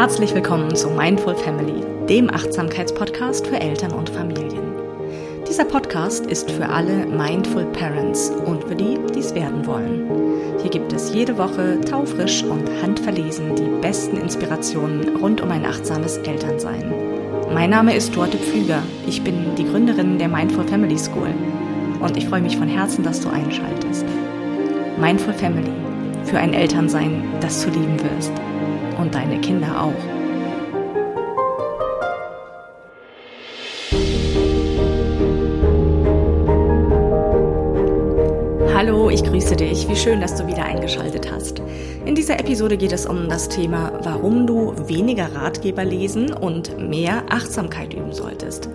Herzlich willkommen zu Mindful Family, dem Achtsamkeitspodcast für Eltern und Familien. Dieser Podcast ist für alle Mindful Parents und für die, die es werden wollen. Hier gibt es jede Woche taufrisch und handverlesen die besten Inspirationen rund um ein achtsames Elternsein. Mein Name ist Dorte Pflüger. Ich bin die Gründerin der Mindful Family School und ich freue mich von Herzen, dass du einschaltest. Mindful Family für ein Elternsein, das du lieben wirst und deine Kinder auch. Dich. Wie schön, dass du wieder eingeschaltet hast. In dieser Episode geht es um das Thema, warum du weniger Ratgeber lesen und mehr Achtsamkeit üben solltest.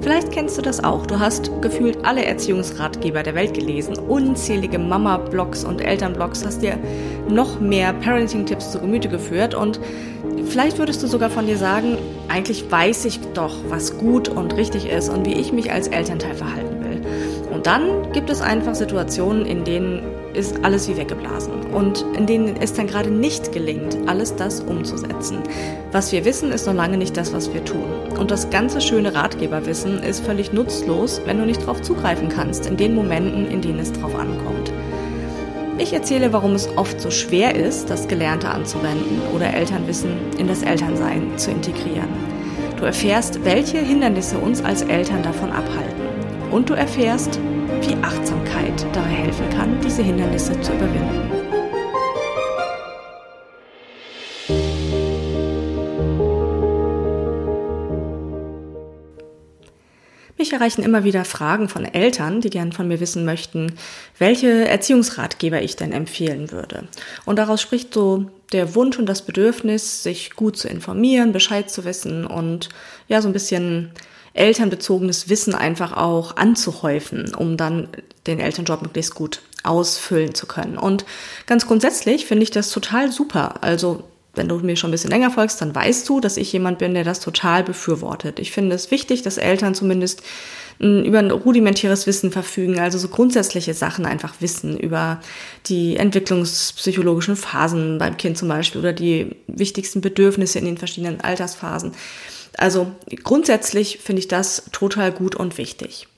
Vielleicht kennst du das auch. Du hast gefühlt alle Erziehungsratgeber der Welt gelesen, unzählige Mama-Blogs und Eltern-Blogs, hast dir noch mehr Parenting-Tipps zu Gemüte geführt und vielleicht würdest du sogar von dir sagen, eigentlich weiß ich doch, was gut und richtig ist und wie ich mich als Elternteil verhalten will. Und dann gibt es einfach Situationen, in denen ist alles wie weggeblasen und in denen es dann gerade nicht gelingt, alles das umzusetzen. Was wir wissen, ist noch lange nicht das, was wir tun. Und das ganze schöne Ratgeberwissen ist völlig nutzlos, wenn du nicht darauf zugreifen kannst, in den Momenten, in denen es drauf ankommt. Ich erzähle, warum es oft so schwer ist, das Gelernte anzuwenden oder Elternwissen in das Elternsein zu integrieren. Du erfährst, welche Hindernisse uns als Eltern davon abhalten. Und du erfährst, wie Achtsamkeit dabei helfen kann, diese Hindernisse zu überwinden. Mich erreichen immer wieder Fragen von Eltern, die gern von mir wissen möchten, welche Erziehungsratgeber ich denn empfehlen würde. Und daraus spricht so der Wunsch und das Bedürfnis, sich gut zu informieren, Bescheid zu wissen und ja, so ein bisschen elternbezogenes Wissen einfach auch anzuhäufen, um dann den Elternjob möglichst gut ausfüllen zu können. Und ganz grundsätzlich finde ich das total super. Also wenn du mir schon ein bisschen länger folgst, dann weißt du, dass ich jemand bin, der das total befürwortet. Ich finde es wichtig, dass Eltern zumindest hm, über ein rudimentäres Wissen verfügen, also so grundsätzliche Sachen einfach wissen über die entwicklungspsychologischen Phasen beim Kind zum Beispiel oder die wichtigsten Bedürfnisse in den verschiedenen Altersphasen. Also grundsätzlich finde ich das total gut und wichtig.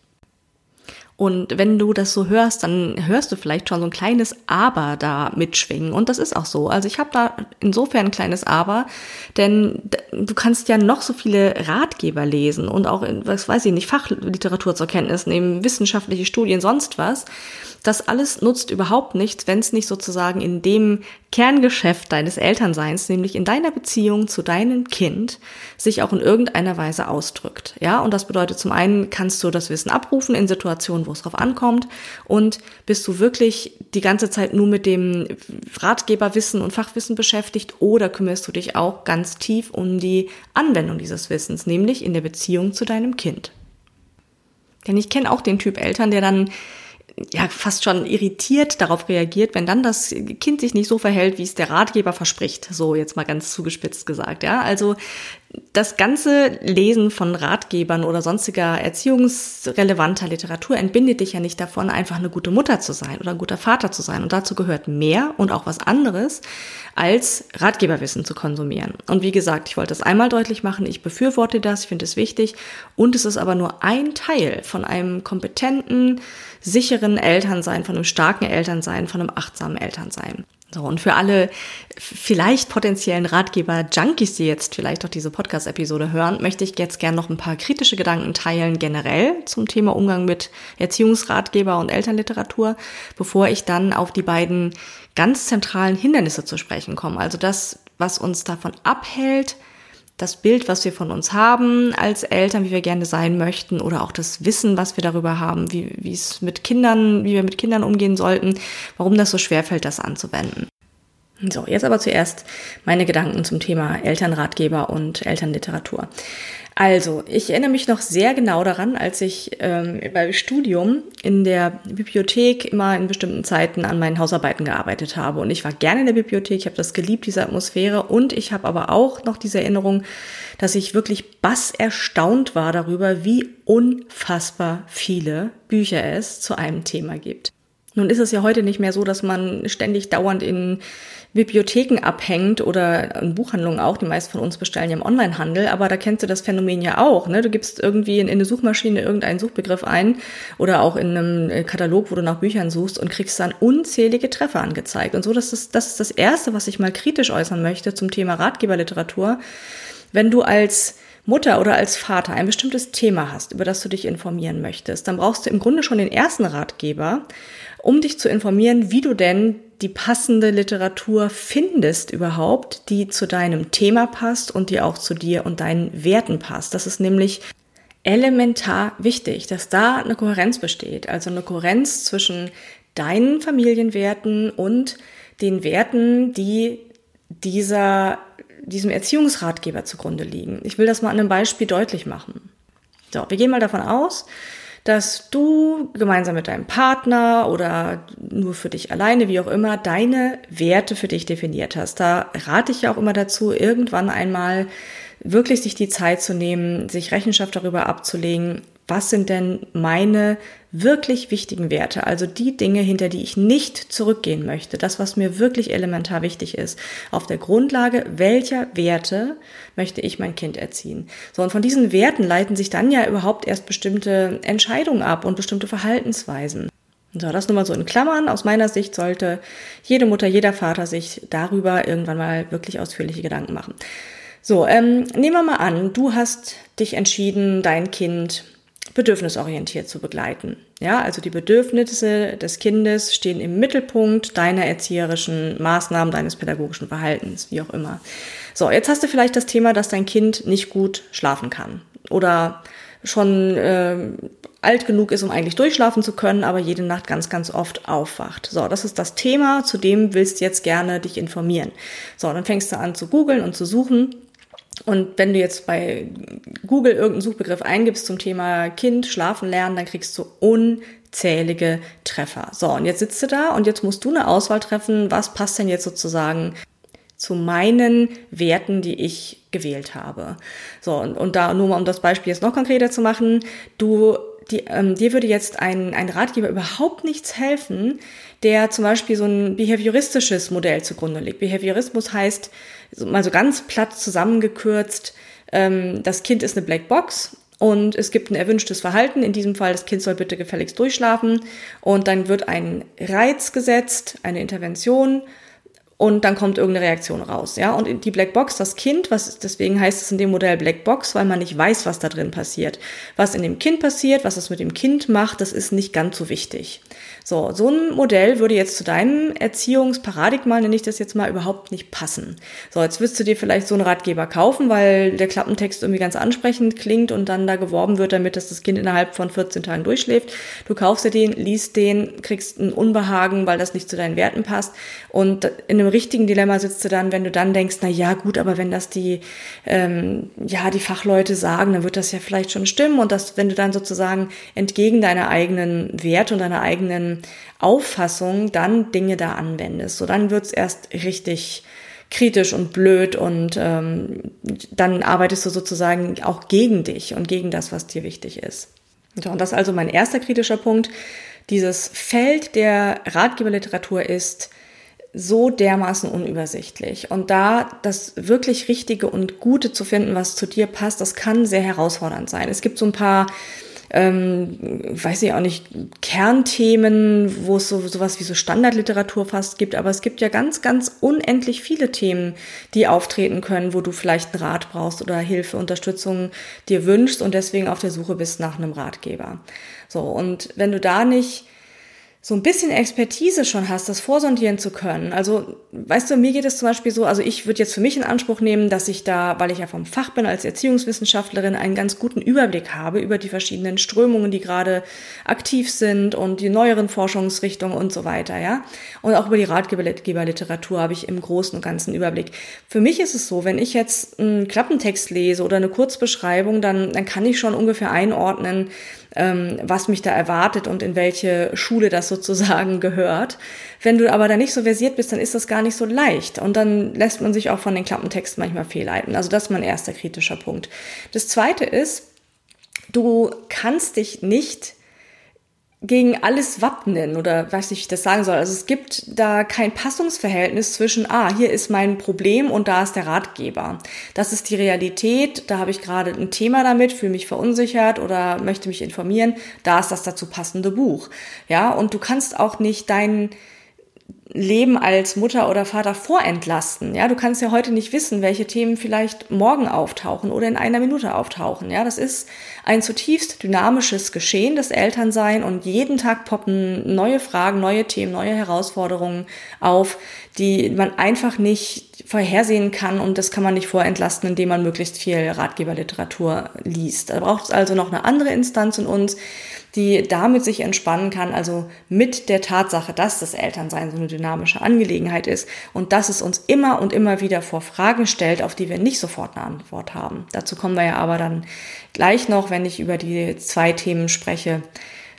Und wenn du das so hörst, dann hörst du vielleicht schon so ein kleines Aber da mitschwingen. Und das ist auch so. Also ich habe da insofern ein kleines Aber, denn du kannst ja noch so viele Ratgeber lesen und auch, was weiß ich nicht, Fachliteratur zur Kenntnis nehmen, wissenschaftliche Studien, sonst was. Das alles nutzt überhaupt nichts, wenn es nicht sozusagen in dem Kerngeschäft deines Elternseins, nämlich in deiner Beziehung zu deinem Kind, sich auch in irgendeiner Weise ausdrückt. Ja, und das bedeutet zum einen kannst du das Wissen abrufen in Situationen, wo es drauf ankommt und bist du wirklich die ganze Zeit nur mit dem Ratgeberwissen und Fachwissen beschäftigt oder kümmerst du dich auch ganz tief um die Anwendung dieses Wissens, nämlich in der Beziehung zu deinem Kind. Denn ich kenne auch den Typ Eltern, der dann ja fast schon irritiert darauf reagiert, wenn dann das Kind sich nicht so verhält, wie es der Ratgeber verspricht. So jetzt mal ganz zugespitzt gesagt, ja. Also das ganze Lesen von Ratgebern oder sonstiger erziehungsrelevanter Literatur entbindet dich ja nicht davon, einfach eine gute Mutter zu sein oder ein guter Vater zu sein. Und dazu gehört mehr und auch was anderes, als Ratgeberwissen zu konsumieren. Und wie gesagt, ich wollte das einmal deutlich machen, ich befürworte das, ich finde es wichtig. Und es ist aber nur ein Teil von einem kompetenten, sicheren Elternsein, von einem starken Elternsein, von einem achtsamen Elternsein. So, und für alle vielleicht potenziellen Ratgeber-Junkies, die jetzt vielleicht auch diese Podcast-Episode hören, möchte ich jetzt gerne noch ein paar kritische Gedanken teilen, generell zum Thema Umgang mit Erziehungsratgeber und Elternliteratur, bevor ich dann auf die beiden ganz zentralen Hindernisse zu sprechen komme. Also das, was uns davon abhält, das Bild, was wir von uns haben als Eltern, wie wir gerne sein möchten, oder auch das Wissen, was wir darüber haben, wie, wie es mit Kindern, wie wir mit Kindern umgehen sollten, warum das so schwer fällt, das anzuwenden. So, jetzt aber zuerst meine Gedanken zum Thema Elternratgeber und Elternliteratur. Also, ich erinnere mich noch sehr genau daran, als ich ähm, beim Studium in der Bibliothek immer in bestimmten Zeiten an meinen Hausarbeiten gearbeitet habe. Und ich war gerne in der Bibliothek, ich habe das geliebt, diese Atmosphäre. Und ich habe aber auch noch diese Erinnerung, dass ich wirklich bass erstaunt war darüber, wie unfassbar viele Bücher es zu einem Thema gibt. Nun ist es ja heute nicht mehr so, dass man ständig dauernd in Bibliotheken abhängt oder in Buchhandlungen auch. Die meisten von uns bestellen ja im Onlinehandel, aber da kennst du das Phänomen ja auch. Ne? Du gibst irgendwie in, in eine Suchmaschine irgendeinen Suchbegriff ein oder auch in einem äh, Katalog, wo du nach Büchern suchst und kriegst dann unzählige Treffer angezeigt. Und so, das ist, das ist das Erste, was ich mal kritisch äußern möchte zum Thema Ratgeberliteratur. Wenn du als Mutter oder als Vater ein bestimmtes Thema hast, über das du dich informieren möchtest, dann brauchst du im Grunde schon den ersten Ratgeber, um dich zu informieren, wie du denn die passende Literatur findest überhaupt, die zu deinem Thema passt und die auch zu dir und deinen Werten passt. Das ist nämlich elementar wichtig, dass da eine Kohärenz besteht, also eine Kohärenz zwischen deinen Familienwerten und den Werten, die dieser, diesem Erziehungsratgeber zugrunde liegen. Ich will das mal an einem Beispiel deutlich machen. So, wir gehen mal davon aus, dass du gemeinsam mit deinem Partner oder nur für dich alleine, wie auch immer, deine Werte für dich definiert hast. Da rate ich ja auch immer dazu, irgendwann einmal wirklich sich die Zeit zu nehmen, sich Rechenschaft darüber abzulegen, was sind denn meine wirklich wichtigen Werte, also die Dinge, hinter die ich nicht zurückgehen möchte, das, was mir wirklich elementar wichtig ist, auf der Grundlage welcher Werte möchte ich mein Kind erziehen. So, und von diesen Werten leiten sich dann ja überhaupt erst bestimmte Entscheidungen ab und bestimmte Verhaltensweisen. So, das nur mal so in Klammern. Aus meiner Sicht sollte jede Mutter, jeder Vater sich darüber irgendwann mal wirklich ausführliche Gedanken machen. So, ähm, nehmen wir mal an, du hast dich entschieden, dein Kind bedürfnisorientiert zu begleiten. Ja, also die Bedürfnisse des Kindes stehen im Mittelpunkt deiner erzieherischen Maßnahmen, deines pädagogischen Verhaltens, wie auch immer. So, jetzt hast du vielleicht das Thema, dass dein Kind nicht gut schlafen kann oder schon äh, alt genug ist, um eigentlich durchschlafen zu können, aber jede Nacht ganz, ganz oft aufwacht. So, das ist das Thema, zu dem willst du jetzt gerne dich informieren. So, dann fängst du an zu googeln und zu suchen und wenn du jetzt bei Google irgendeinen Suchbegriff eingibst zum Thema Kind, Schlafen lernen, dann kriegst du unzählige Treffer. So, und jetzt sitzt du da und jetzt musst du eine Auswahl treffen, was passt denn jetzt sozusagen zu meinen Werten, die ich gewählt habe. So, und, und da nur mal um das Beispiel jetzt noch konkreter zu machen, du die, ähm, dir würde jetzt ein, ein Ratgeber überhaupt nichts helfen, der zum Beispiel so ein behavioristisches Modell zugrunde legt. Behaviorismus heißt, mal so ganz platt zusammengekürzt, ähm, das Kind ist eine Blackbox und es gibt ein erwünschtes Verhalten. In diesem Fall, das Kind soll bitte gefälligst durchschlafen. Und dann wird ein Reiz gesetzt, eine Intervention und dann kommt irgendeine Reaktion raus, ja. Und die Blackbox, das Kind, was deswegen heißt es in dem Modell Blackbox, weil man nicht weiß, was da drin passiert. Was in dem Kind passiert, was es mit dem Kind macht, das ist nicht ganz so wichtig. So, so ein Modell würde jetzt zu deinem Erziehungsparadigma, nenne ich das jetzt mal, überhaupt nicht passen. So, jetzt wirst du dir vielleicht so einen Ratgeber kaufen, weil der Klappentext irgendwie ganz ansprechend klingt und dann da geworben wird damit, dass das Kind innerhalb von 14 Tagen durchschläft. Du kaufst dir den, liest den, kriegst ein Unbehagen, weil das nicht zu deinen Werten passt und in einem richtigen Dilemma sitzt du dann, wenn du dann denkst, na ja, gut, aber wenn das die, ähm, ja, die Fachleute sagen, dann wird das ja vielleicht schon stimmen. Und das, wenn du dann sozusagen entgegen deiner eigenen Werte und deiner eigenen Auffassung dann Dinge da anwendest, so dann wird's erst richtig kritisch und blöd und ähm, dann arbeitest du sozusagen auch gegen dich und gegen das, was dir wichtig ist. So, und das ist also mein erster kritischer Punkt. Dieses Feld der Ratgeberliteratur ist so dermaßen unübersichtlich. Und da das wirklich Richtige und Gute zu finden, was zu dir passt, das kann sehr herausfordernd sein. Es gibt so ein paar ähm, weiß ich auch nicht, Kernthemen, wo es so sowas wie so Standardliteratur fast gibt, aber es gibt ja ganz, ganz unendlich viele Themen, die auftreten können, wo du vielleicht einen Rat brauchst oder Hilfe, Unterstützung dir wünschst und deswegen auf der Suche bist nach einem Ratgeber. So, und wenn du da nicht so ein bisschen Expertise schon hast, das vorsondieren zu können. Also, weißt du, mir geht es zum Beispiel so, also ich würde jetzt für mich in Anspruch nehmen, dass ich da, weil ich ja vom Fach bin als Erziehungswissenschaftlerin, einen ganz guten Überblick habe über die verschiedenen Strömungen, die gerade aktiv sind und die neueren Forschungsrichtungen und so weiter, ja. Und auch über die Ratgeberliteratur habe ich im Großen und Ganzen Überblick. Für mich ist es so, wenn ich jetzt einen Klappentext lese oder eine Kurzbeschreibung, dann, dann kann ich schon ungefähr einordnen, was mich da erwartet und in welche Schule das sozusagen gehört. Wenn du aber da nicht so versiert bist, dann ist das gar nicht so leicht. Und dann lässt man sich auch von den Klappentexten manchmal fehlleiten. Also das ist mein erster kritischer Punkt. Das zweite ist, du kannst dich nicht gegen alles wappnen oder weiß ich das sagen soll. Also es gibt da kein Passungsverhältnis zwischen, ah, hier ist mein Problem und da ist der Ratgeber. Das ist die Realität, da habe ich gerade ein Thema damit, fühle mich verunsichert oder möchte mich informieren, da ist das dazu passende Buch. Ja, und du kannst auch nicht deinen Leben als Mutter oder Vater vorentlasten. Ja, du kannst ja heute nicht wissen, welche Themen vielleicht morgen auftauchen oder in einer Minute auftauchen. Ja, das ist ein zutiefst dynamisches Geschehen, das Elternsein und jeden Tag poppen neue Fragen, neue Themen, neue Herausforderungen auf, die man einfach nicht vorhersehen kann und das kann man nicht vorentlasten, indem man möglichst viel Ratgeberliteratur liest. Da braucht es also noch eine andere Instanz in uns, die damit sich entspannen kann, also mit der Tatsache, dass das Elternsein so eine dynamische Angelegenheit ist und dass es uns immer und immer wieder vor Fragen stellt, auf die wir nicht sofort eine Antwort haben. Dazu kommen wir ja aber dann gleich noch, wenn ich über die zwei Themen spreche,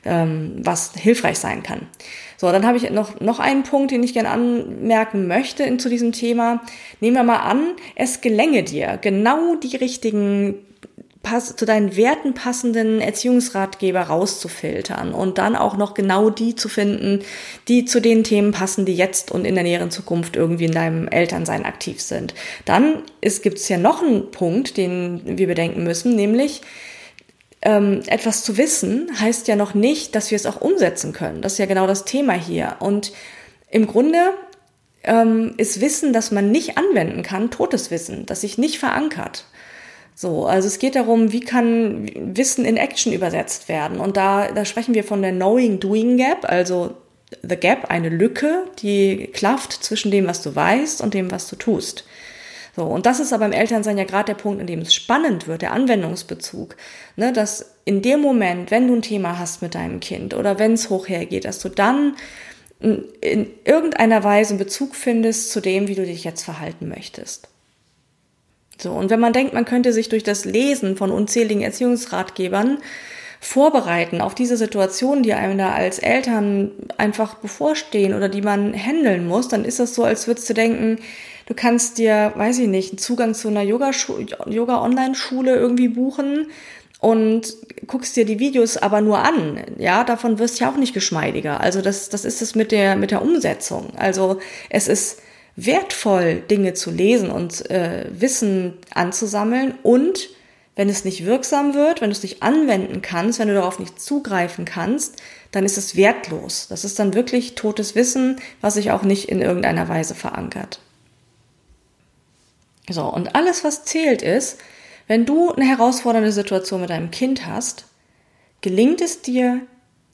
ähm, was hilfreich sein kann. So, dann habe ich noch, noch einen Punkt, den ich gerne anmerken möchte in, zu diesem Thema. Nehmen wir mal an, es gelänge dir, genau die richtigen pass zu deinen Werten passenden Erziehungsratgeber rauszufiltern und dann auch noch genau die zu finden, die zu den Themen passen, die jetzt und in der näheren Zukunft irgendwie in deinem Elternsein aktiv sind. Dann gibt es ja noch einen Punkt, den wir bedenken müssen, nämlich ähm, etwas zu wissen heißt ja noch nicht, dass wir es auch umsetzen können. Das ist ja genau das Thema hier. Und im Grunde ähm, ist Wissen, das man nicht anwenden kann, totes Wissen, das sich nicht verankert. So, also es geht darum, wie kann Wissen in Action übersetzt werden. Und da, da sprechen wir von der Knowing-Doing Gap, also the Gap, eine Lücke, die klafft zwischen dem, was du weißt und dem, was du tust. So, und das ist aber im Elternsein ja gerade der Punkt, in dem es spannend wird, der Anwendungsbezug. Ne, dass in dem Moment, wenn du ein Thema hast mit deinem Kind oder wenn es hoch hergeht, dass du dann in irgendeiner Weise einen Bezug findest zu dem, wie du dich jetzt verhalten möchtest. So, und wenn man denkt, man könnte sich durch das Lesen von unzähligen Erziehungsratgebern vorbereiten auf diese Situationen, die einem da als Eltern einfach bevorstehen oder die man handeln muss, dann ist das so, als würdest du denken, du kannst dir, weiß ich nicht, einen Zugang zu einer Yoga-Online-Schule irgendwie buchen und guckst dir die Videos aber nur an. Ja, davon wirst du ja auch nicht geschmeidiger. Also das, das ist es mit der, mit der Umsetzung. Also es ist, wertvoll, Dinge zu lesen und äh, Wissen anzusammeln und wenn es nicht wirksam wird, wenn du es nicht anwenden kannst, wenn du darauf nicht zugreifen kannst, dann ist es wertlos. Das ist dann wirklich totes Wissen, was sich auch nicht in irgendeiner Weise verankert. So, und alles, was zählt, ist, wenn du eine herausfordernde Situation mit deinem Kind hast, gelingt es dir,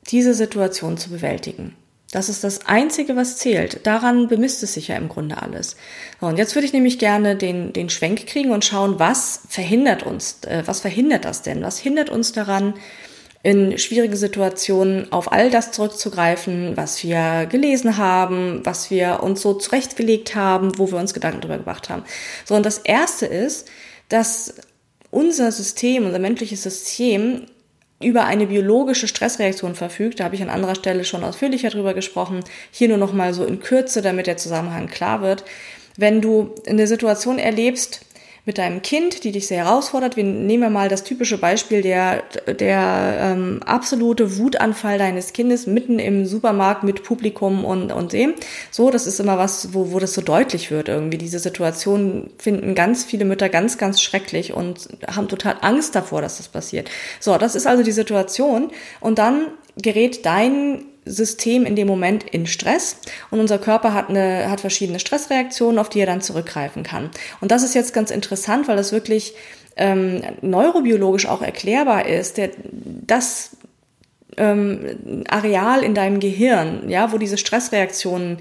diese Situation zu bewältigen. Das ist das Einzige, was zählt. Daran bemisst es sich ja im Grunde alles. So, und jetzt würde ich nämlich gerne den, den Schwenk kriegen und schauen, was verhindert uns, äh, was verhindert das denn? Was hindert uns daran, in schwierigen Situationen auf all das zurückzugreifen, was wir gelesen haben, was wir uns so zurechtgelegt haben, wo wir uns Gedanken darüber gemacht haben. So, und das erste ist, dass unser System, unser menschliches System über eine biologische Stressreaktion verfügt. Da habe ich an anderer Stelle schon ausführlicher drüber gesprochen. Hier nur noch mal so in Kürze, damit der Zusammenhang klar wird. Wenn du eine Situation erlebst, mit deinem Kind, die dich sehr herausfordert. Wir nehmen mal das typische Beispiel der, der ähm, absolute Wutanfall deines Kindes mitten im Supermarkt mit Publikum und, und dem. So, das ist immer was, wo, wo das so deutlich wird irgendwie. Diese Situation finden ganz viele Mütter ganz, ganz schrecklich und haben total Angst davor, dass das passiert. So, das ist also die Situation. Und dann gerät dein System in dem Moment in Stress und unser Körper hat, eine, hat verschiedene Stressreaktionen, auf die er dann zurückgreifen kann. Und das ist jetzt ganz interessant, weil das wirklich ähm, neurobiologisch auch erklärbar ist. Der, das ähm, Areal in deinem Gehirn, ja, wo diese Stressreaktionen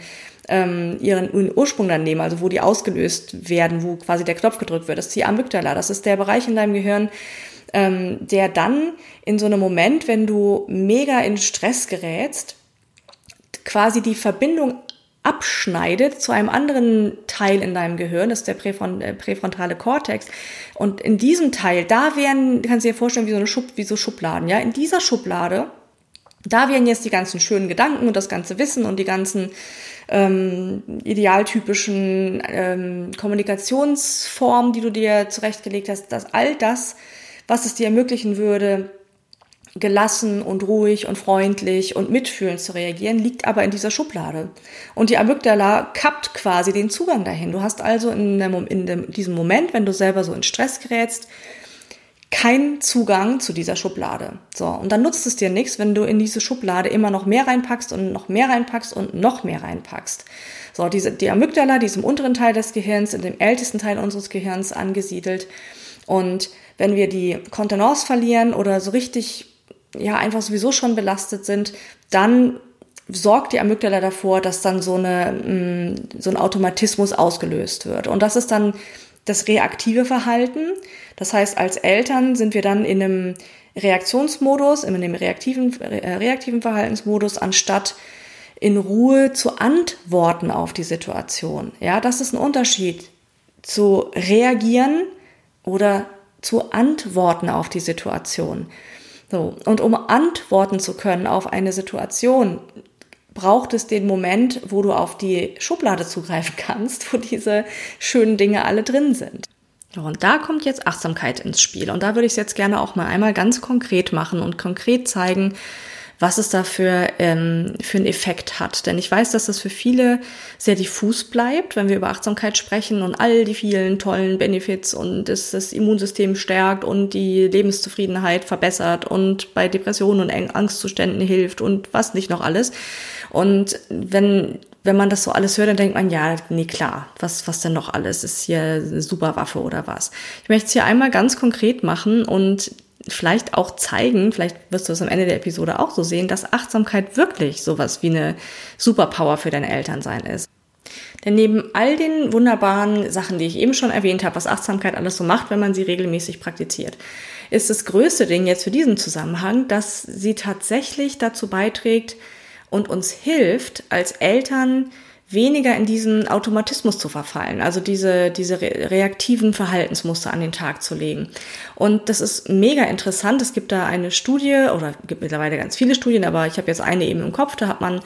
ähm, ihren Ursprung dann nehmen, also wo die ausgelöst werden, wo quasi der Knopf gedrückt wird, das ist die Amygdala. Das ist der Bereich in deinem Gehirn, ähm, der dann in so einem Moment, wenn du mega in Stress gerätst, quasi die Verbindung abschneidet zu einem anderen Teil in deinem Gehirn, das ist der äh, präfrontale Kortex. Und in diesem Teil, da wären, kannst du dir vorstellen, wie so eine Schub, wie so Schubladen, ja, in dieser Schublade, da wären jetzt die ganzen schönen Gedanken und das ganze Wissen und die ganzen ähm, idealtypischen ähm, Kommunikationsformen, die du dir zurechtgelegt hast, dass all das was es dir ermöglichen würde, gelassen und ruhig und freundlich und mitfühlend zu reagieren, liegt aber in dieser Schublade. Und die Amygdala kappt quasi den Zugang dahin. Du hast also in, dem, in dem, diesem Moment, wenn du selber so in Stress gerätst, keinen Zugang zu dieser Schublade. So, und dann nutzt es dir nichts, wenn du in diese Schublade immer noch mehr reinpackst und noch mehr reinpackst und noch mehr reinpackst. So, diese, die Amygdala, die ist im unteren Teil des Gehirns, in dem ältesten Teil unseres Gehirns angesiedelt. Und wenn wir die Kontenance verlieren oder so richtig ja einfach sowieso schon belastet sind, dann sorgt die Amygdala davor, dass dann so, eine, mm, so ein Automatismus ausgelöst wird. Und das ist dann das reaktive Verhalten. Das heißt, als Eltern sind wir dann in einem Reaktionsmodus, in einem reaktiven, äh, reaktiven Verhaltensmodus, anstatt in Ruhe zu antworten auf die Situation. Ja, das ist ein Unterschied zu reagieren oder zu antworten auf die Situation. So. Und um antworten zu können auf eine Situation, braucht es den Moment, wo du auf die Schublade zugreifen kannst, wo diese schönen Dinge alle drin sind. Und da kommt jetzt Achtsamkeit ins Spiel. Und da würde ich es jetzt gerne auch mal einmal ganz konkret machen und konkret zeigen, was es da für, ähm, für einen Effekt hat. Denn ich weiß, dass das für viele sehr diffus bleibt, wenn wir über Achtsamkeit sprechen und all die vielen tollen Benefits und es das Immunsystem stärkt und die Lebenszufriedenheit verbessert und bei Depressionen und Angstzuständen hilft und was nicht noch alles. Und wenn wenn man das so alles hört, dann denkt man, ja, nee, klar, was, was denn noch alles? Ist hier eine super Waffe oder was? Ich möchte es hier einmal ganz konkret machen und vielleicht auch zeigen, vielleicht wirst du es am Ende der Episode auch so sehen, dass Achtsamkeit wirklich sowas wie eine Superpower für deine Eltern sein ist. Denn neben all den wunderbaren Sachen, die ich eben schon erwähnt habe, was Achtsamkeit alles so macht, wenn man sie regelmäßig praktiziert, ist das größte Ding jetzt für diesen Zusammenhang, dass sie tatsächlich dazu beiträgt und uns hilft, als Eltern weniger in diesen Automatismus zu verfallen, also diese, diese reaktiven Verhaltensmuster an den Tag zu legen. Und das ist mega interessant. Es gibt da eine Studie, oder gibt mittlerweile ganz viele Studien, aber ich habe jetzt eine eben im Kopf, da hat man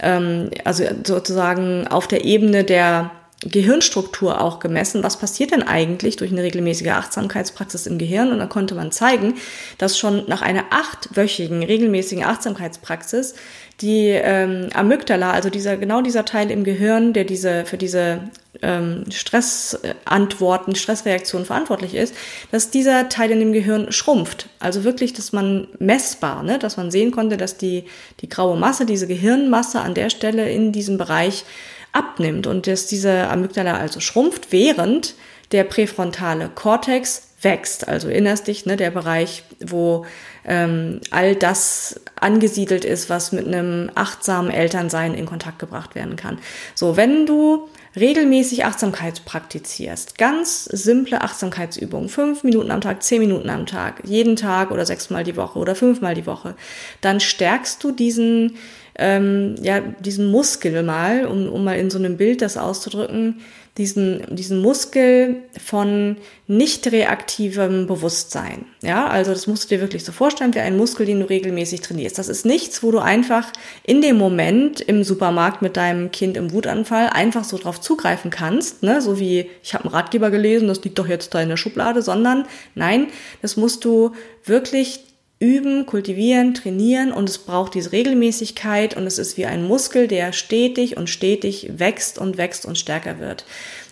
ähm, also sozusagen auf der Ebene der Gehirnstruktur auch gemessen, was passiert denn eigentlich durch eine regelmäßige Achtsamkeitspraxis im Gehirn. Und da konnte man zeigen, dass schon nach einer achtwöchigen regelmäßigen Achtsamkeitspraxis die ähm, Amygdala, also dieser genau dieser Teil im Gehirn, der diese für diese ähm, Stressantworten, Stressreaktionen verantwortlich ist, dass dieser Teil in dem Gehirn schrumpft. Also wirklich, dass man messbar, ne, dass man sehen konnte, dass die die graue Masse, diese Gehirnmasse an der Stelle in diesem Bereich abnimmt und dass diese Amygdala also schrumpft, während der präfrontale Kortex wächst. Also erinnerst dich, ne, der Bereich, wo ähm, all das angesiedelt ist, was mit einem achtsamen Elternsein in Kontakt gebracht werden kann. So, wenn du regelmäßig Achtsamkeit praktizierst, ganz simple Achtsamkeitsübungen, fünf Minuten am Tag, zehn Minuten am Tag, jeden Tag oder sechsmal die Woche oder fünfmal die Woche, dann stärkst du diesen ähm, ja, diesen Muskel mal, um, um mal in so einem Bild das auszudrücken, diesen, diesen Muskel von nicht reaktivem Bewusstsein. Ja, also das musst du dir wirklich so vorstellen wie ein Muskel, den du regelmäßig trainierst. Das ist nichts, wo du einfach in dem Moment im Supermarkt mit deinem Kind im Wutanfall einfach so drauf zugreifen kannst, ne? so wie ich habe einen Ratgeber gelesen, das liegt doch jetzt da in der Schublade, sondern nein, das musst du wirklich üben, kultivieren, trainieren und es braucht diese Regelmäßigkeit und es ist wie ein Muskel, der stetig und stetig wächst und wächst und stärker wird.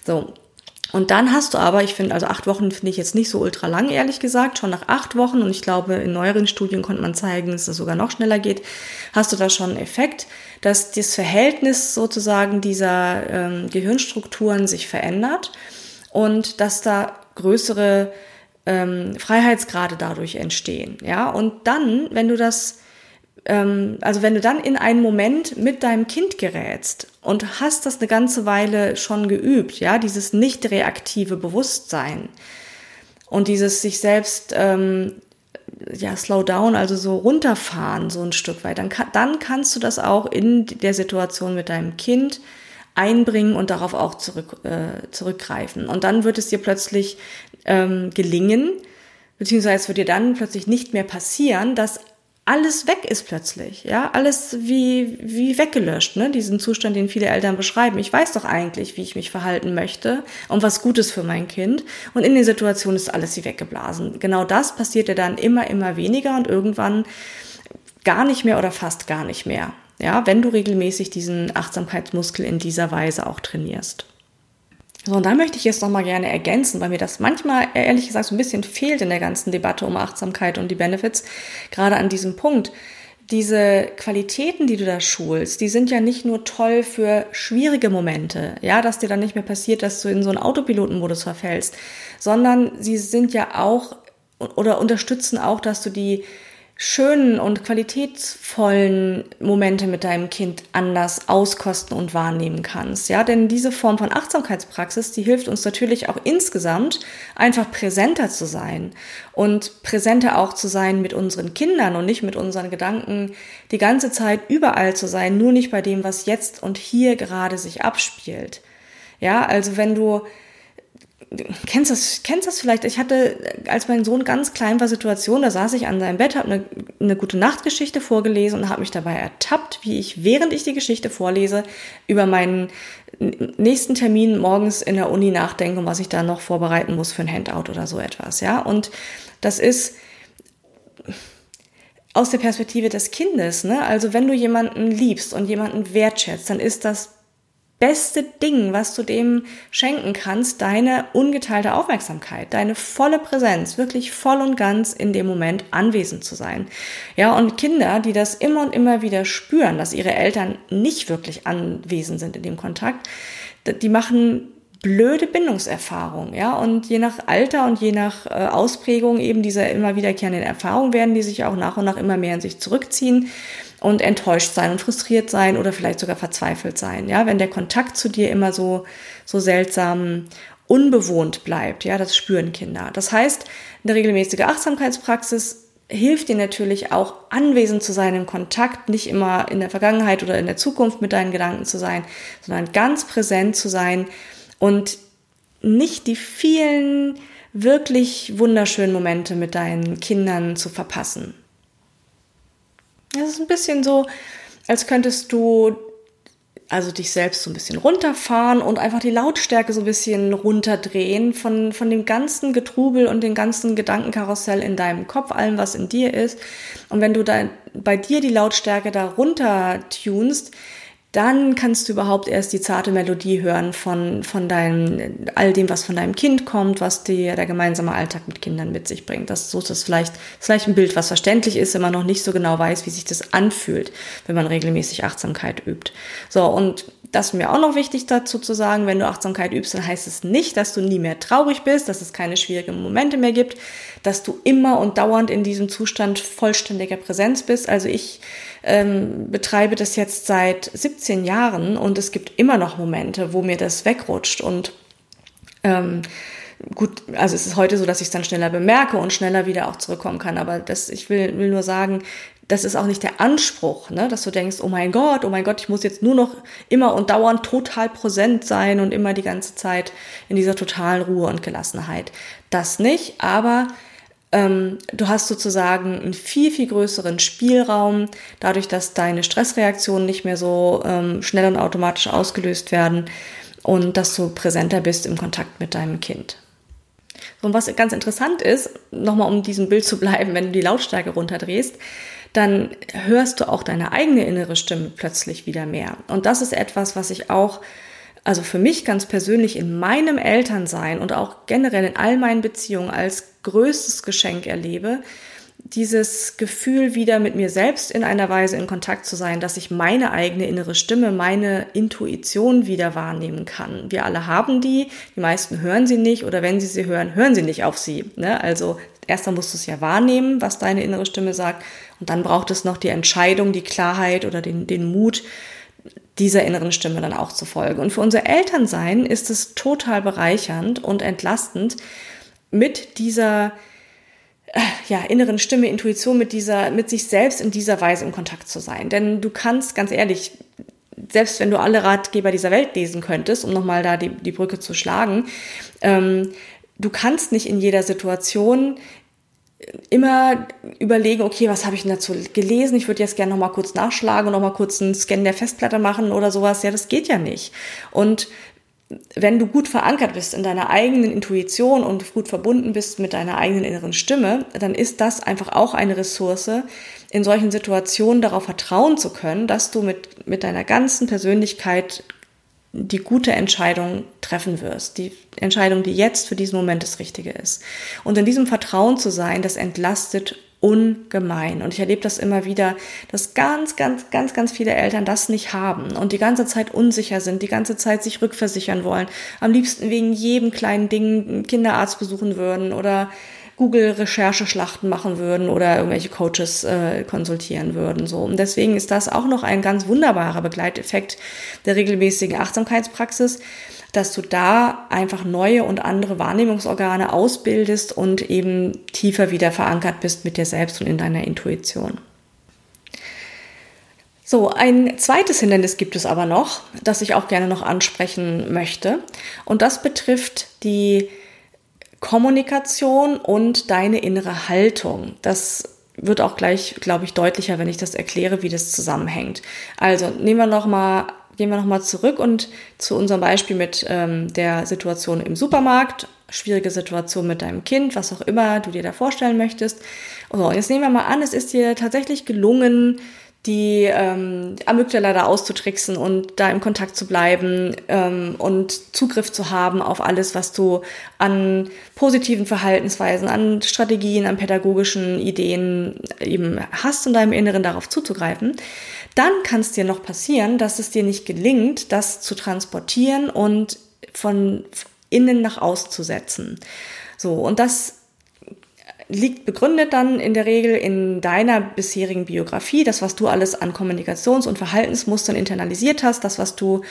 So. Und dann hast du aber, ich finde, also acht Wochen finde ich jetzt nicht so ultra lang, ehrlich gesagt, schon nach acht Wochen und ich glaube, in neueren Studien konnte man zeigen, dass es sogar noch schneller geht, hast du da schon einen Effekt, dass das Verhältnis sozusagen dieser ähm, Gehirnstrukturen sich verändert und dass da größere ähm, Freiheitsgrade dadurch entstehen. Ja, und dann, wenn du das, ähm, also wenn du dann in einen Moment mit deinem Kind gerätst und hast das eine ganze Weile schon geübt, ja, dieses nicht reaktive Bewusstsein und dieses sich selbst ähm, ja, slow down, also so runterfahren, so ein Stück weit, dann, dann kannst du das auch in der Situation mit deinem Kind einbringen und darauf auch zurück, äh, zurückgreifen. Und dann wird es dir plötzlich ähm, gelingen, beziehungsweise es wird dir dann plötzlich nicht mehr passieren, dass alles weg ist plötzlich, ja, alles wie, wie weggelöscht, ne, diesen Zustand, den viele Eltern beschreiben. Ich weiß doch eigentlich, wie ich mich verhalten möchte und was Gutes für mein Kind. Und in der Situation ist alles wie weggeblasen. Genau das passiert ja dann immer, immer weniger und irgendwann gar nicht mehr oder fast gar nicht mehr. Ja, wenn du regelmäßig diesen Achtsamkeitsmuskel in dieser Weise auch trainierst. So, und dann möchte ich jetzt nochmal gerne ergänzen, weil mir das manchmal ehrlich gesagt so ein bisschen fehlt in der ganzen Debatte um Achtsamkeit und die Benefits, gerade an diesem Punkt. Diese Qualitäten, die du da schulst, die sind ja nicht nur toll für schwierige Momente, ja, dass dir dann nicht mehr passiert, dass du in so einen Autopilotenmodus verfällst, sondern sie sind ja auch oder unterstützen auch, dass du die schönen und qualitätsvollen Momente mit deinem Kind anders auskosten und wahrnehmen kannst. Ja, denn diese Form von Achtsamkeitspraxis, die hilft uns natürlich auch insgesamt einfach präsenter zu sein und präsenter auch zu sein mit unseren Kindern und nicht mit unseren Gedanken die ganze Zeit überall zu sein, nur nicht bei dem, was jetzt und hier gerade sich abspielt. Ja, also wenn du kennst das, kennst das vielleicht? Ich hatte, als mein Sohn ganz klein war, Situation, da saß ich an seinem Bett, habe eine, eine gute Nachtgeschichte vorgelesen und habe mich dabei ertappt, wie ich, während ich die Geschichte vorlese, über meinen nächsten Termin morgens in der Uni nachdenke und was ich da noch vorbereiten muss für ein Handout oder so etwas, ja. Und das ist aus der Perspektive des Kindes, ne? Also wenn du jemanden liebst und jemanden wertschätzt, dann ist das beste Ding, was du dem schenken kannst, deine ungeteilte Aufmerksamkeit, deine volle Präsenz, wirklich voll und ganz in dem Moment anwesend zu sein. Ja, und Kinder, die das immer und immer wieder spüren, dass ihre Eltern nicht wirklich anwesend sind in dem Kontakt, die machen blöde Bindungserfahrung, ja, und je nach Alter und je nach äh, Ausprägung eben dieser immer wiederkehrenden Erfahrung werden die sich auch nach und nach immer mehr in sich zurückziehen und enttäuscht sein und frustriert sein oder vielleicht sogar verzweifelt sein. Ja, wenn der Kontakt zu dir immer so, so seltsam unbewohnt bleibt, ja, das spüren Kinder. Das heißt, eine regelmäßige Achtsamkeitspraxis hilft dir natürlich auch anwesend zu sein im Kontakt, nicht immer in der Vergangenheit oder in der Zukunft mit deinen Gedanken zu sein, sondern ganz präsent zu sein und nicht die vielen wirklich wunderschönen Momente mit deinen Kindern zu verpassen. Es ist ein bisschen so, als könntest du also dich selbst so ein bisschen runterfahren und einfach die Lautstärke so ein bisschen runterdrehen von, von dem ganzen Getrubel und dem ganzen Gedankenkarussell in deinem Kopf, allem, was in dir ist. Und wenn du da bei dir die Lautstärke da runter tunst, dann kannst du überhaupt erst die zarte Melodie hören von, von deinem, all dem, was von deinem Kind kommt, was dir der gemeinsame Alltag mit Kindern mit sich bringt. Das, so ist das vielleicht, vielleicht ein Bild, was verständlich ist, wenn man noch nicht so genau weiß, wie sich das anfühlt, wenn man regelmäßig Achtsamkeit übt. So, und das ist mir auch noch wichtig dazu zu sagen, wenn du Achtsamkeit übst, dann heißt es nicht, dass du nie mehr traurig bist, dass es keine schwierigen Momente mehr gibt, dass du immer und dauernd in diesem Zustand vollständiger Präsenz bist. Also ich ähm, betreibe das jetzt seit 17 Jahren und es gibt immer noch Momente, wo mir das wegrutscht und ähm, gut, also es ist heute so, dass ich es dann schneller bemerke und schneller wieder auch zurückkommen kann. Aber das, ich will, will nur sagen, das ist auch nicht der Anspruch, ne, dass du denkst, oh mein Gott, oh mein Gott, ich muss jetzt nur noch immer und dauernd total präsent sein und immer die ganze Zeit in dieser totalen Ruhe und Gelassenheit. Das nicht, aber ähm, du hast sozusagen einen viel, viel größeren Spielraum, dadurch, dass deine Stressreaktionen nicht mehr so ähm, schnell und automatisch ausgelöst werden und dass du präsenter bist im Kontakt mit deinem Kind. Und was ganz interessant ist, nochmal um diesem Bild zu bleiben, wenn du die Lautstärke runterdrehst, dann hörst du auch deine eigene innere Stimme plötzlich wieder mehr. Und das ist etwas, was ich auch also für mich ganz persönlich in meinem Elternsein und auch generell in all meinen Beziehungen als größtes Geschenk erlebe, dieses Gefühl wieder mit mir selbst in einer Weise in Kontakt zu sein, dass ich meine eigene innere Stimme, meine Intuition wieder wahrnehmen kann. Wir alle haben die, die meisten hören sie nicht oder wenn sie sie hören, hören sie nicht auf sie. Ne? Also erstmal musst du es ja wahrnehmen, was deine innere Stimme sagt und dann braucht es noch die Entscheidung, die Klarheit oder den, den Mut, dieser inneren Stimme dann auch zu folgen. Und für unser Elternsein ist es total bereichernd und entlastend, mit dieser äh, ja, inneren Stimme, Intuition, mit dieser, mit sich selbst in dieser Weise in Kontakt zu sein. Denn du kannst, ganz ehrlich, selbst wenn du alle Ratgeber dieser Welt lesen könntest, um nochmal da die, die Brücke zu schlagen, ähm, du kannst nicht in jeder Situation immer überlegen, okay, was habe ich denn dazu gelesen? Ich würde jetzt gerne noch mal kurz nachschlagen und noch mal kurz einen Scan der Festplatte machen oder sowas. Ja, das geht ja nicht. Und wenn du gut verankert bist in deiner eigenen Intuition und gut verbunden bist mit deiner eigenen inneren Stimme, dann ist das einfach auch eine Ressource, in solchen Situationen darauf vertrauen zu können, dass du mit, mit deiner ganzen Persönlichkeit die gute Entscheidung treffen wirst. Die Entscheidung, die jetzt für diesen Moment das Richtige ist. Und in diesem Vertrauen zu sein, das entlastet ungemein. Und ich erlebe das immer wieder, dass ganz, ganz, ganz, ganz viele Eltern das nicht haben und die ganze Zeit unsicher sind, die ganze Zeit sich rückversichern wollen, am liebsten wegen jedem kleinen Ding einen Kinderarzt besuchen würden oder Google-Rechercheschlachten machen würden oder irgendwelche Coaches äh, konsultieren würden. So. Und deswegen ist das auch noch ein ganz wunderbarer Begleiteffekt der regelmäßigen Achtsamkeitspraxis, dass du da einfach neue und andere Wahrnehmungsorgane ausbildest und eben tiefer wieder verankert bist mit dir selbst und in deiner Intuition. So, ein zweites Hindernis gibt es aber noch, das ich auch gerne noch ansprechen möchte. Und das betrifft die Kommunikation und deine innere Haltung. Das wird auch gleich, glaube ich, deutlicher, wenn ich das erkläre, wie das zusammenhängt. Also nehmen wir noch mal, gehen wir noch mal zurück und zu unserem Beispiel mit ähm, der Situation im Supermarkt, schwierige Situation mit deinem Kind, was auch immer du dir da vorstellen möchtest. So, jetzt nehmen wir mal an, es ist dir tatsächlich gelungen, die ähm, Amygdala da auszutricksen und da im Kontakt zu bleiben ähm, und Zugriff zu haben auf alles, was du an positiven Verhaltensweisen, an Strategien, an pädagogischen Ideen eben hast in deinem Inneren darauf zuzugreifen, dann kann es dir noch passieren, dass es dir nicht gelingt, das zu transportieren und von innen nach außen zu setzen. So, und das liegt begründet dann in der Regel in deiner bisherigen Biografie, das, was du alles an Kommunikations- und Verhaltensmustern internalisiert hast, das, was du,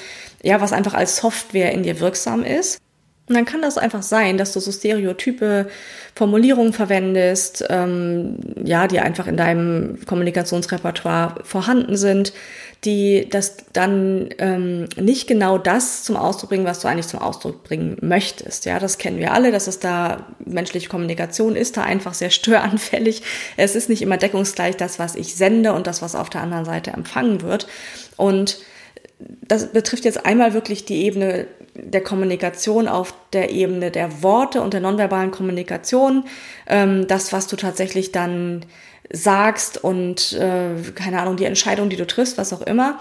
ja, was einfach als Software in dir wirksam ist. Und dann kann das einfach sein, dass du so stereotype Formulierungen verwendest, ähm, ja, die einfach in deinem Kommunikationsrepertoire vorhanden sind, die das dann ähm, nicht genau das zum Ausdruck bringen, was du eigentlich zum Ausdruck bringen möchtest. Ja, das kennen wir alle, dass es da menschliche Kommunikation ist, da einfach sehr störanfällig. Es ist nicht immer deckungsgleich das, was ich sende und das, was auf der anderen Seite empfangen wird. Und das betrifft jetzt einmal wirklich die Ebene der Kommunikation auf der Ebene der Worte und der nonverbalen Kommunikation. Ähm, das, was du tatsächlich dann sagst und äh, keine Ahnung, die Entscheidung, die du triffst, was auch immer.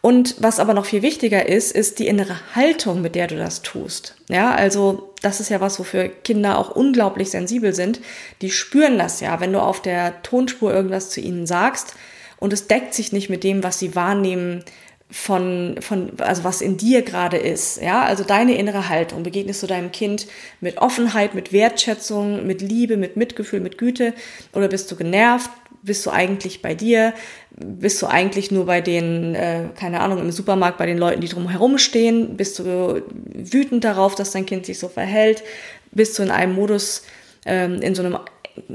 Und was aber noch viel wichtiger ist, ist die innere Haltung, mit der du das tust. Ja, also das ist ja was, wofür Kinder auch unglaublich sensibel sind. Die spüren das ja, wenn du auf der Tonspur irgendwas zu ihnen sagst und es deckt sich nicht mit dem, was sie wahrnehmen, von, von, also was in dir gerade ist, ja, also deine innere Haltung. Begegnest du deinem Kind mit Offenheit, mit Wertschätzung, mit Liebe, mit Mitgefühl, mit Güte oder bist du genervt? Bist du eigentlich bei dir? Bist du eigentlich nur bei den, äh, keine Ahnung, im Supermarkt bei den Leuten, die drumherum stehen? Bist du wütend darauf, dass dein Kind sich so verhält? Bist du in einem Modus, ähm, in so einem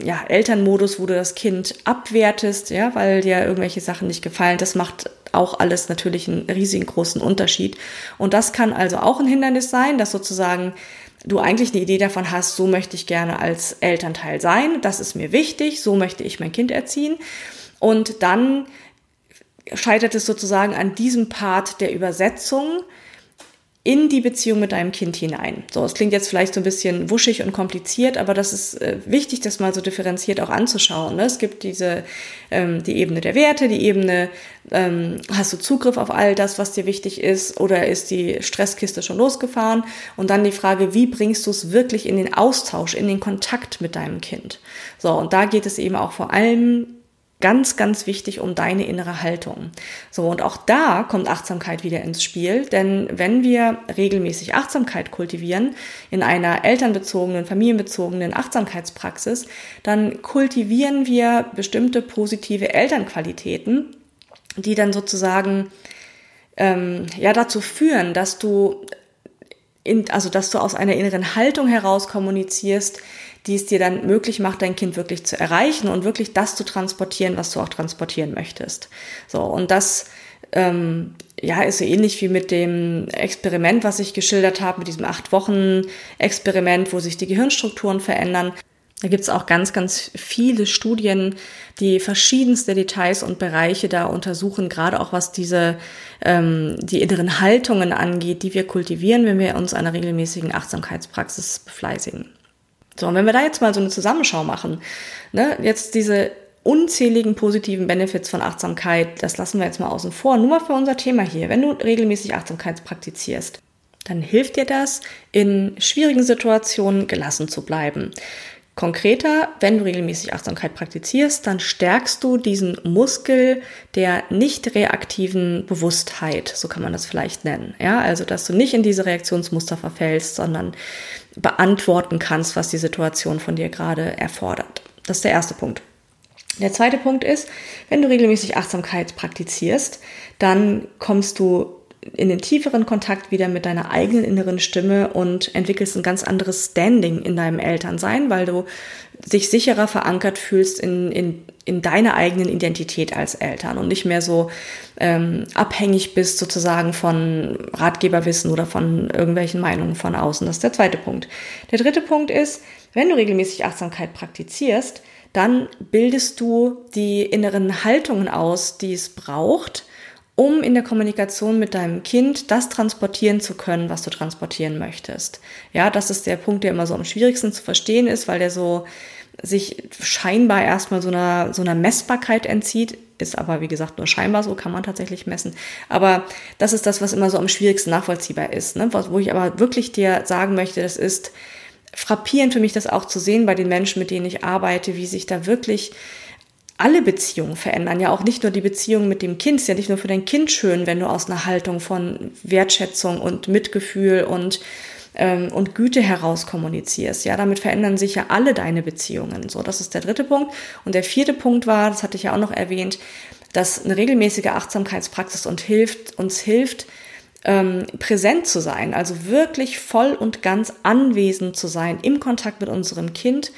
ja, Elternmodus, wo du das Kind abwertest, ja, weil dir irgendwelche Sachen nicht gefallen. Das macht auch alles natürlich einen riesigen großen Unterschied. Und das kann also auch ein Hindernis sein, dass sozusagen du eigentlich eine Idee davon hast, so möchte ich gerne als Elternteil sein, das ist mir wichtig, so möchte ich mein Kind erziehen. Und dann scheitert es sozusagen an diesem Part der Übersetzung, in die Beziehung mit deinem Kind hinein. So, es klingt jetzt vielleicht so ein bisschen wuschig und kompliziert, aber das ist äh, wichtig, das mal so differenziert auch anzuschauen. Ne? Es gibt diese ähm, die Ebene der Werte, die Ebene, ähm, hast du Zugriff auf all das, was dir wichtig ist, oder ist die Stresskiste schon losgefahren? Und dann die Frage, wie bringst du es wirklich in den Austausch, in den Kontakt mit deinem Kind? So, und da geht es eben auch vor allem Ganz, ganz wichtig um deine innere Haltung. So, und auch da kommt Achtsamkeit wieder ins Spiel, denn wenn wir regelmäßig Achtsamkeit kultivieren, in einer elternbezogenen, familienbezogenen Achtsamkeitspraxis, dann kultivieren wir bestimmte positive Elternqualitäten, die dann sozusagen ähm, ja dazu führen, dass du in, also dass du aus einer inneren Haltung heraus kommunizierst, die es dir dann möglich macht, dein Kind wirklich zu erreichen und wirklich das zu transportieren, was du auch transportieren möchtest. So, und das ähm, ja, ist so ähnlich wie mit dem Experiment, was ich geschildert habe, mit diesem acht Wochen Experiment, wo sich die Gehirnstrukturen verändern. Da gibt es auch ganz, ganz viele Studien, die verschiedenste Details und Bereiche da untersuchen, gerade auch was diese ähm, die inneren Haltungen angeht, die wir kultivieren, wenn wir uns einer regelmäßigen Achtsamkeitspraxis befleißigen. So, und wenn wir da jetzt mal so eine Zusammenschau machen, ne, jetzt diese unzähligen positiven Benefits von Achtsamkeit, das lassen wir jetzt mal außen vor, nur mal für unser Thema hier. Wenn du regelmäßig Achtsamkeit praktizierst, dann hilft dir das, in schwierigen Situationen gelassen zu bleiben. Konkreter, wenn du regelmäßig Achtsamkeit praktizierst, dann stärkst du diesen Muskel der nicht reaktiven Bewusstheit, so kann man das vielleicht nennen. Ja, also, dass du nicht in diese Reaktionsmuster verfällst, sondern beantworten kannst, was die Situation von dir gerade erfordert. Das ist der erste Punkt. Der zweite Punkt ist, wenn du regelmäßig Achtsamkeit praktizierst, dann kommst du in den tieferen Kontakt wieder mit deiner eigenen inneren Stimme und entwickelst ein ganz anderes Standing in deinem Elternsein, weil du dich sicherer verankert fühlst in, in, in deiner eigenen Identität als Eltern und nicht mehr so ähm, abhängig bist sozusagen von Ratgeberwissen oder von irgendwelchen Meinungen von außen. Das ist der zweite Punkt. Der dritte Punkt ist, wenn du regelmäßig Achtsamkeit praktizierst, dann bildest du die inneren Haltungen aus, die es braucht, um in der Kommunikation mit deinem Kind das transportieren zu können, was du transportieren möchtest. Ja, das ist der Punkt, der immer so am schwierigsten zu verstehen ist, weil der so sich scheinbar erstmal so einer, so einer Messbarkeit entzieht, ist aber wie gesagt nur scheinbar so, kann man tatsächlich messen. Aber das ist das, was immer so am schwierigsten nachvollziehbar ist. Ne? Wo ich aber wirklich dir sagen möchte, das ist frappierend für mich, das auch zu sehen bei den Menschen, mit denen ich arbeite, wie sich da wirklich alle Beziehungen verändern. Ja, auch nicht nur die Beziehung mit dem Kind. Ist ja nicht nur für dein Kind schön, wenn du aus einer Haltung von Wertschätzung und Mitgefühl und ähm, und Güte heraus kommunizierst. Ja, damit verändern sich ja alle deine Beziehungen. So, das ist der dritte Punkt. Und der vierte Punkt war, das hatte ich ja auch noch erwähnt, dass eine regelmäßige Achtsamkeitspraxis uns hilft, uns hilft, ähm, präsent zu sein, also wirklich voll und ganz anwesend zu sein im Kontakt mit unserem Kind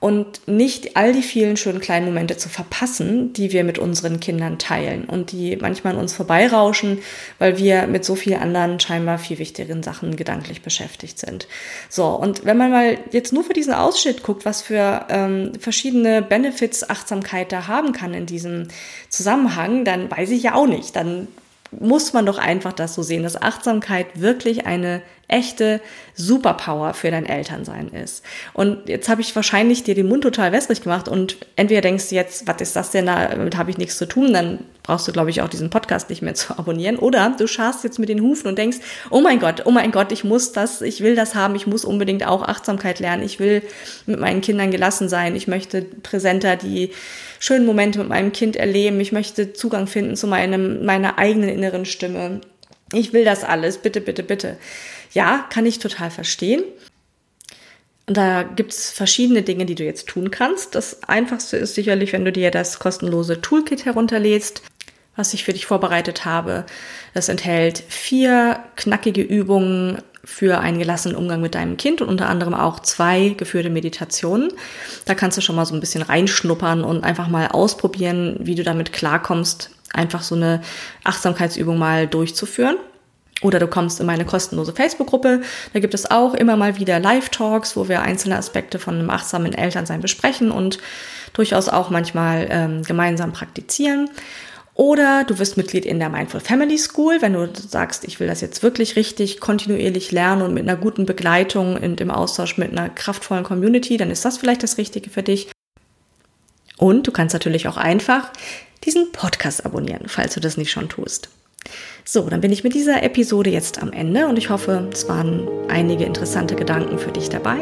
und nicht all die vielen schönen kleinen Momente zu verpassen, die wir mit unseren Kindern teilen und die manchmal an uns vorbeirauschen, weil wir mit so vielen anderen scheinbar viel wichtigeren Sachen gedanklich beschäftigt sind. So, und wenn man mal jetzt nur für diesen Ausschnitt guckt, was für ähm, verschiedene Benefits Achtsamkeit da haben kann in diesem Zusammenhang, dann weiß ich ja auch nicht. Dann muss man doch einfach das so sehen, dass Achtsamkeit wirklich eine echte Superpower für dein Elternsein ist. Und jetzt habe ich wahrscheinlich dir den Mund total wässrig gemacht und entweder denkst du jetzt, was ist das denn, damit habe ich nichts zu tun, dann brauchst du, glaube ich, auch diesen Podcast nicht mehr zu abonnieren. Oder du scharst jetzt mit den Hufen und denkst, oh mein Gott, oh mein Gott, ich muss das, ich will das haben, ich muss unbedingt auch Achtsamkeit lernen, ich will mit meinen Kindern gelassen sein, ich möchte präsenter die schönen Momente mit meinem Kind erleben, ich möchte Zugang finden zu meinem, meiner eigenen inneren Stimme. Ich will das alles, bitte, bitte, bitte. Ja, kann ich total verstehen. Und da gibt's verschiedene Dinge, die du jetzt tun kannst. Das einfachste ist sicherlich, wenn du dir das kostenlose Toolkit herunterlädst, was ich für dich vorbereitet habe. Das enthält vier knackige Übungen für einen gelassenen Umgang mit deinem Kind und unter anderem auch zwei geführte Meditationen. Da kannst du schon mal so ein bisschen reinschnuppern und einfach mal ausprobieren, wie du damit klarkommst, einfach so eine Achtsamkeitsübung mal durchzuführen. Oder du kommst in meine kostenlose Facebook-Gruppe. Da gibt es auch immer mal wieder Live-Talks, wo wir einzelne Aspekte von einem achtsamen Elternsein besprechen und durchaus auch manchmal ähm, gemeinsam praktizieren. Oder du wirst Mitglied in der Mindful Family School, wenn du sagst, ich will das jetzt wirklich richtig kontinuierlich lernen und mit einer guten Begleitung und im Austausch mit einer kraftvollen Community, dann ist das vielleicht das Richtige für dich. Und du kannst natürlich auch einfach diesen Podcast abonnieren, falls du das nicht schon tust. So, dann bin ich mit dieser Episode jetzt am Ende und ich hoffe, es waren einige interessante Gedanken für dich dabei.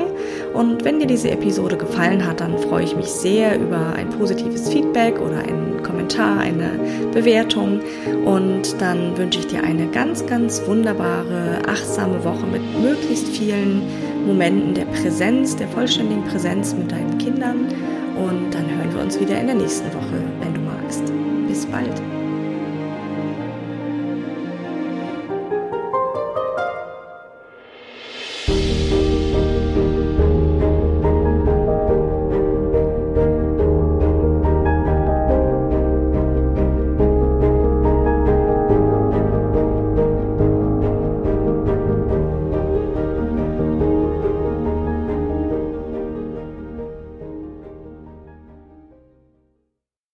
Und wenn dir diese Episode gefallen hat, dann freue ich mich sehr über ein positives Feedback oder einen Kommentar, eine Bewertung. Und dann wünsche ich dir eine ganz, ganz wunderbare, achtsame Woche mit möglichst vielen Momenten der Präsenz, der vollständigen Präsenz mit deinen Kindern. Und dann hören wir uns wieder in der nächsten Woche, wenn du magst. Bis bald.